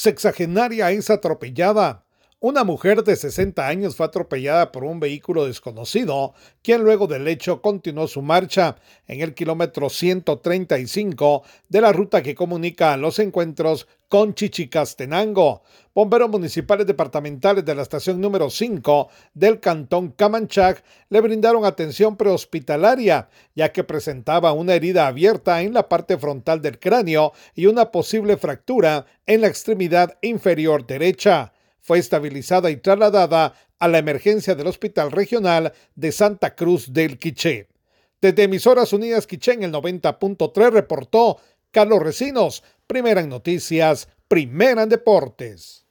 Sexagenaria es atropellada. Una mujer de 60 años fue atropellada por un vehículo desconocido, quien luego del hecho continuó su marcha en el kilómetro 135 de la ruta que comunica los encuentros con Chichicastenango. Bomberos municipales departamentales de la estación número 5 del cantón Camanchac le brindaron atención prehospitalaria, ya que presentaba una herida abierta en la parte frontal del cráneo y una posible fractura en la extremidad inferior derecha fue estabilizada y trasladada a la emergencia del Hospital Regional de Santa Cruz del Quiché. Desde Emisoras Unidas Quiché en el 90.3 reportó Carlos Recinos, primera en noticias, primera en deportes.